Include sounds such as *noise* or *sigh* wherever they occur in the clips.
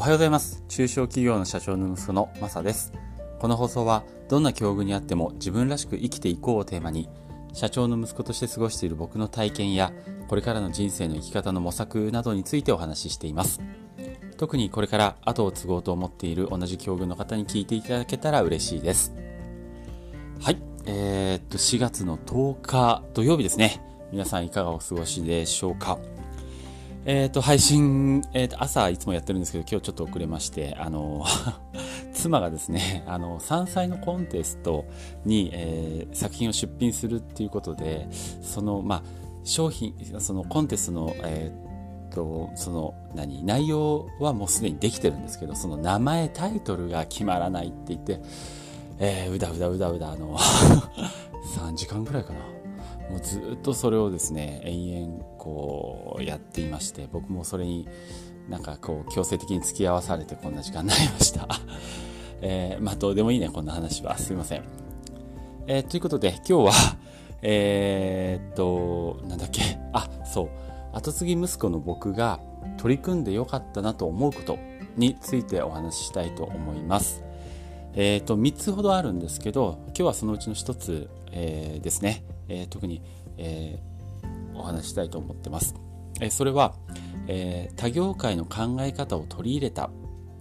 おはようございます。中小企業の社長の息子のマサです。この放送はどんな境遇にあっても自分らしく生きていこうをテーマに社長の息子として過ごしている僕の体験やこれからの人生の生き方の模索などについてお話ししています。特にこれから後を継ごうと思っている同じ境遇の方に聞いていただけたら嬉しいです。はい。えー、っと4月の10日土曜日ですね。皆さんいかがお過ごしでしょうか。えっ、と、配信、えっ、ー、と、朝いつもやってるんですけど、今日ちょっと遅れまして、あの、*laughs* 妻がですね、あの、山菜のコンテストに、えー、作品を出品するっていうことで、その、まあ、商品、そのコンテストの、えっと、その、何、内容はもうすでにできてるんですけど、その名前、タイトルが決まらないって言って、えー、うだうだうだうだ、あの、*laughs* 3時間くらいかな。もうずっとそれをですね延々こうやっていまして僕もそれになんかこう強制的に付き合わされてこんな時間になりました、*laughs* えー、まあどうでもいいねこんな話は。すいません、えー、ということで今日は *laughs* えー、っとなんだっけ。あそう。後継ぎ息子の僕が取り組んでよかったなと思うことについてお話ししたいと思います。えっ、と3つほどあるんですけど今日はそのうちの1つ、えー、ですね。えー、特に、えー、お話したいと思ってます。えそれは、え他業界の考え方を取り入れたっ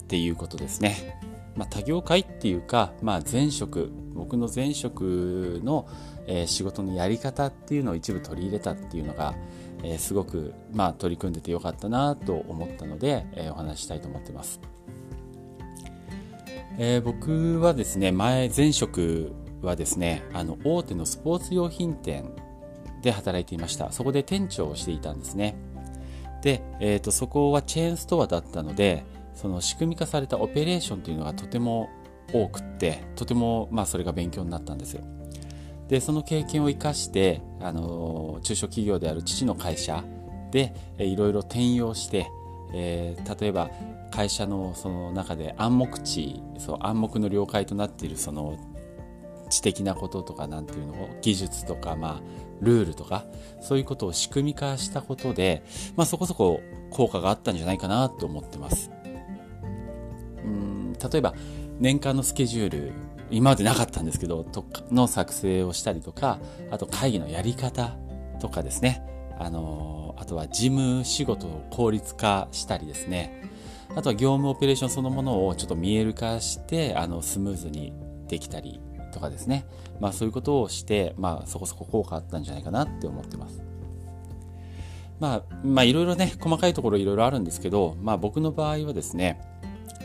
ていうことですね。まあ、他業界っていうか、まあ、前職僕の前職の、えー、仕事のやり方っていうのを一部取り入れたっていうのが、えー、すごく、まあ、取り組んでてよかったなと思ったので、えー、お話したいと思ってます、え僕はですね前前職はですねあの大手のスポーツ用品店で働いていました。そこで店長をしていたんですね。で、えーと、そこはチェーンストアだったのでその仕組み化されたオペレーションというのがとても多くってとてもまあそれが勉強になったんですよ。でその経験を生かしてあの中小企業である父の会社でいろいろ転用して、えー、例えば会社のその中で暗黙地そう暗黙の了解となっているその知的なこととかなんていうのを技術とかまあルールとかそういうことを仕組み化したことで、まあ、そこそこ効果があったんじゃないかなと思ってます。うん例えば年間のスケジュール今までなかったんですけどとかの作成をしたりとかあと会議のやり方とかですね。あのあとは事務仕事を効率化したりですね。あとは業務オペレーションそのものをちょっと見える化してあのスムーズにできたりとかですね、まあ、そういうことをして、まあ、そこそこ効果あったんじゃないかなって思ってます。まあ、まあ、いろいろね、細かいところいろいろあるんですけど、まあ、僕の場合はですね、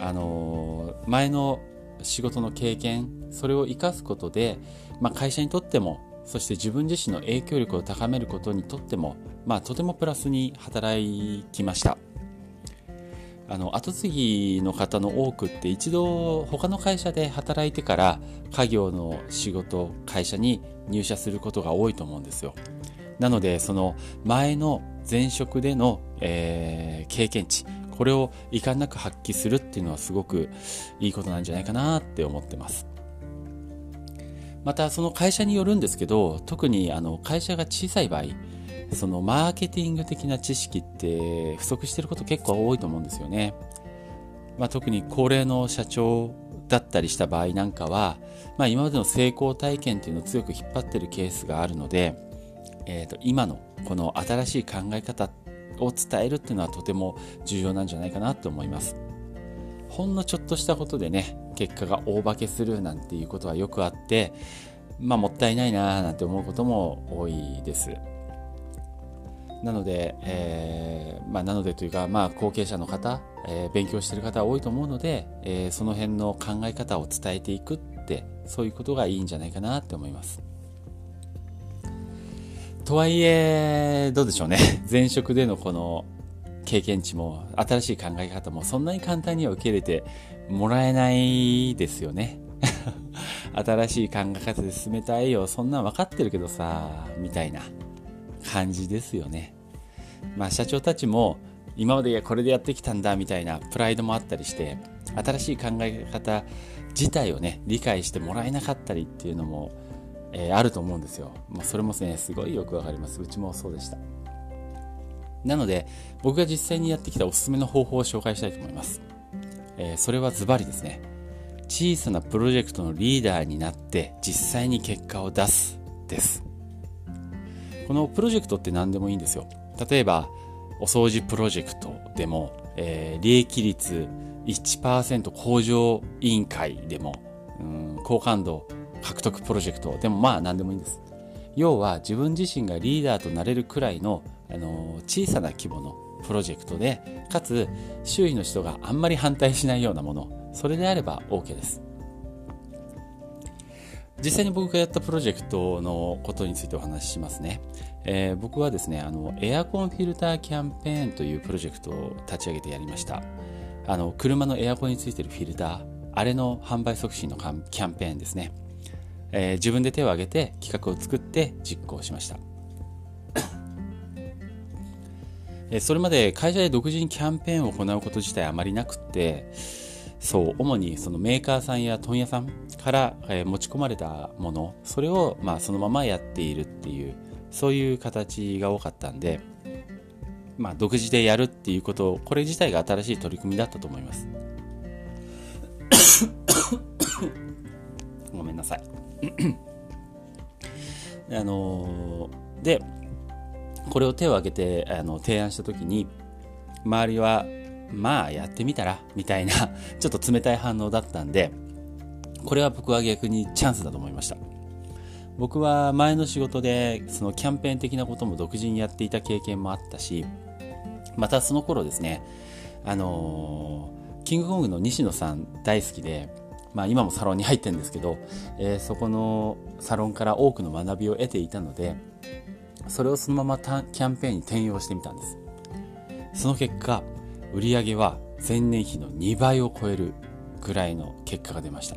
あのー、前の仕事の経験、それを生かすことで、まあ、会社にとっても、そして自分自身の影響力を高めることにとっても、まあ、とてもプラスに働きました。あの後継ぎの方の多くって一度他の会社で働いてから家業の仕事会社に入社することが多いと思うんですよ。なのでその前の前職での、えー、経験値これを遺憾なく発揮するっていうのはすごくいいことなんじゃないかなって思ってます。またその会社によるんですけど特にあの会社が小さい場合そのマーケティング的な知識って不足してること結構多いと思うんですよね。まあ、特に高齢の社長だったりした場合なんかは、まあ、今までの成功体験っていうのを強く引っ張ってるケースがあるので、えー、と今のこの新しい考え方を伝えるっていうのはとても重要なんじゃないかなと思います。ほんのちょっとしたことでね結果が大化けするなんていうことはよくあってまあもったいないなーなんて思うことも多いです。なので、えー、まあ、なのでというか、まあ、後継者の方、えー、勉強してる方多いと思うので、えー、その辺の考え方を伝えていくって、そういうことがいいんじゃないかなって思います。とはいえ、どうでしょうね。*laughs* 前職でのこの経験値も、新しい考え方も、そんなに簡単には受け入れてもらえないですよね。*laughs* 新しい考え方で進めたいよ、そんなん分かってるけどさ、みたいな。感じですよね。まあ、社長たちも今までこれでやってきたんだみたいなプライドもあったりして新しい考え方自体をね理解してもらえなかったりっていうのも、えー、あると思うんですよ。まあ、それもねすごいよくわかります。うちもそうでした。なので僕が実際にやってきたおすすめの方法を紹介したいと思います。えー、それはズバリですね小さなプロジェクトのリーダーになって実際に結果を出すですこのプロジェクトって何でもいいんですよ例えばお掃除プロジェクトでも、えー、利益率1%向上委員会でも、うん、好感度獲得プロジェクトでもまあ何でもいいんです。要は自分自身がリーダーとなれるくらいの、あの小さな規模のプロジェクトでかつ周囲の人があんまり反対しないようなものそれであれば OK です。実際に僕がやったプロジェクトのことについてお話ししますね、えー、僕はですねあのエアコンフィルターキャンペーンというプロジェクトを立ち上げてやりました。あの車のエアコンについてるフィルターあれの販売促進のキャンペーンですね、えー、自分で手を挙げて企画を作って実行しました。*coughs* それまで会社で独自にキャンペーンを行うこと自体あまりなくてそう主にそのメーカーさんや問屋さんから、え持ち込まれたものそれをまあそのままやっているっていうそういう形が多かったんでまあ独自でやるっていうことこれ自体が新しい取り組みだったと思います。*coughs* ごめんなさい。*coughs* あの、でこれを手を挙げてあの提案した時に周りはまあやってみたらみたいなちょっと冷たい反応だったんでこれは僕は逆にチャンスだと思いました。僕は前の仕事でそのキャンペーン的なことも独自にやっていた経験もあったしまたその頃ですねあのー、キングコングの西野さん大好きでまあ今もサロンに入ってるんですけど、えー、そこのサロンから多くの学びを得ていたのでそれをそのままキャンペーンに転用してみたんです。その結果売上は前年比の2倍を超えるぐらいの結果が出ました。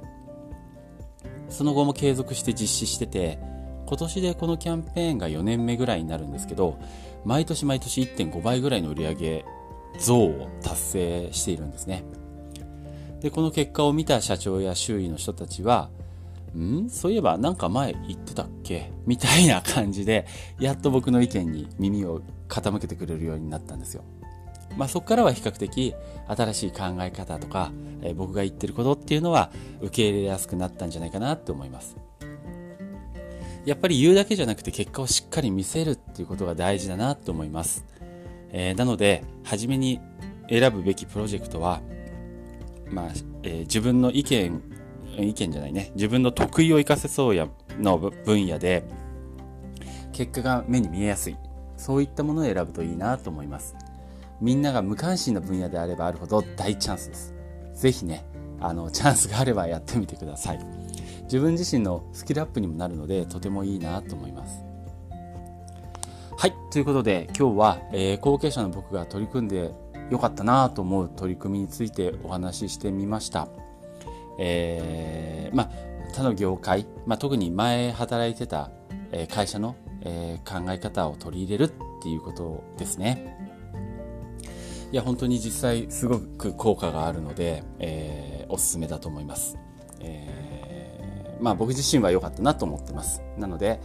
その後も継続して実施してて今年でこのキャンペーンが4年目ぐらいになるんですけど毎年毎年1.5倍ぐらいの売り上げ増を達成しているんですね。でこの結果を見た社長や周囲の人たちはん？そういえばなんか前言ってたっけ？みたいな感じでやっと僕の意見に耳を傾けてくれるようになったんですよ。まあ、そこからは比較的新しい考え方とか、えー、僕が言ってることっていうのは受け入れやすくなったんじゃないかなって思います。やっぱり言うだけじゃなくて結果をしっかり見せるっていうことが大事だなと思います。えー、なので、初めに選ぶべきプロジェクトは、まあ、えー、自分の意見、意見じゃないね、自分の得意を生かせそうやの分野で、結果が目に見えやすい。そういったものを選ぶといいなと思います。みんなが無関心な分野であればあるほど大チャンスです。ぜひね、あの、チャンスがあればやってみてください。自分自身のスキルアップにもなるので、とてもいいなと思います。はい。ということで、今日は、えー、後継者の僕が取り組んでよかったなと思う取り組みについてお話ししてみました。えー、まあ、他の業界、まあ、特に前働いてた、えー、会社の、え、考え方を取り入れるっていうことですね。いや本当に実際すごく効果があるので、えー、おすすめだと思います、えー、まあ僕自身は良かったなと思ってます。なので、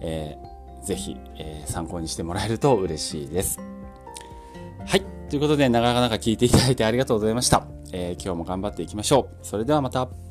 えー、ぜひ、えー、参考にしてもらえると嬉しいです。はい。ということでなかなか聞いていただいてありがとうございました、えー、今日も頑張っていきましょう。それではまた。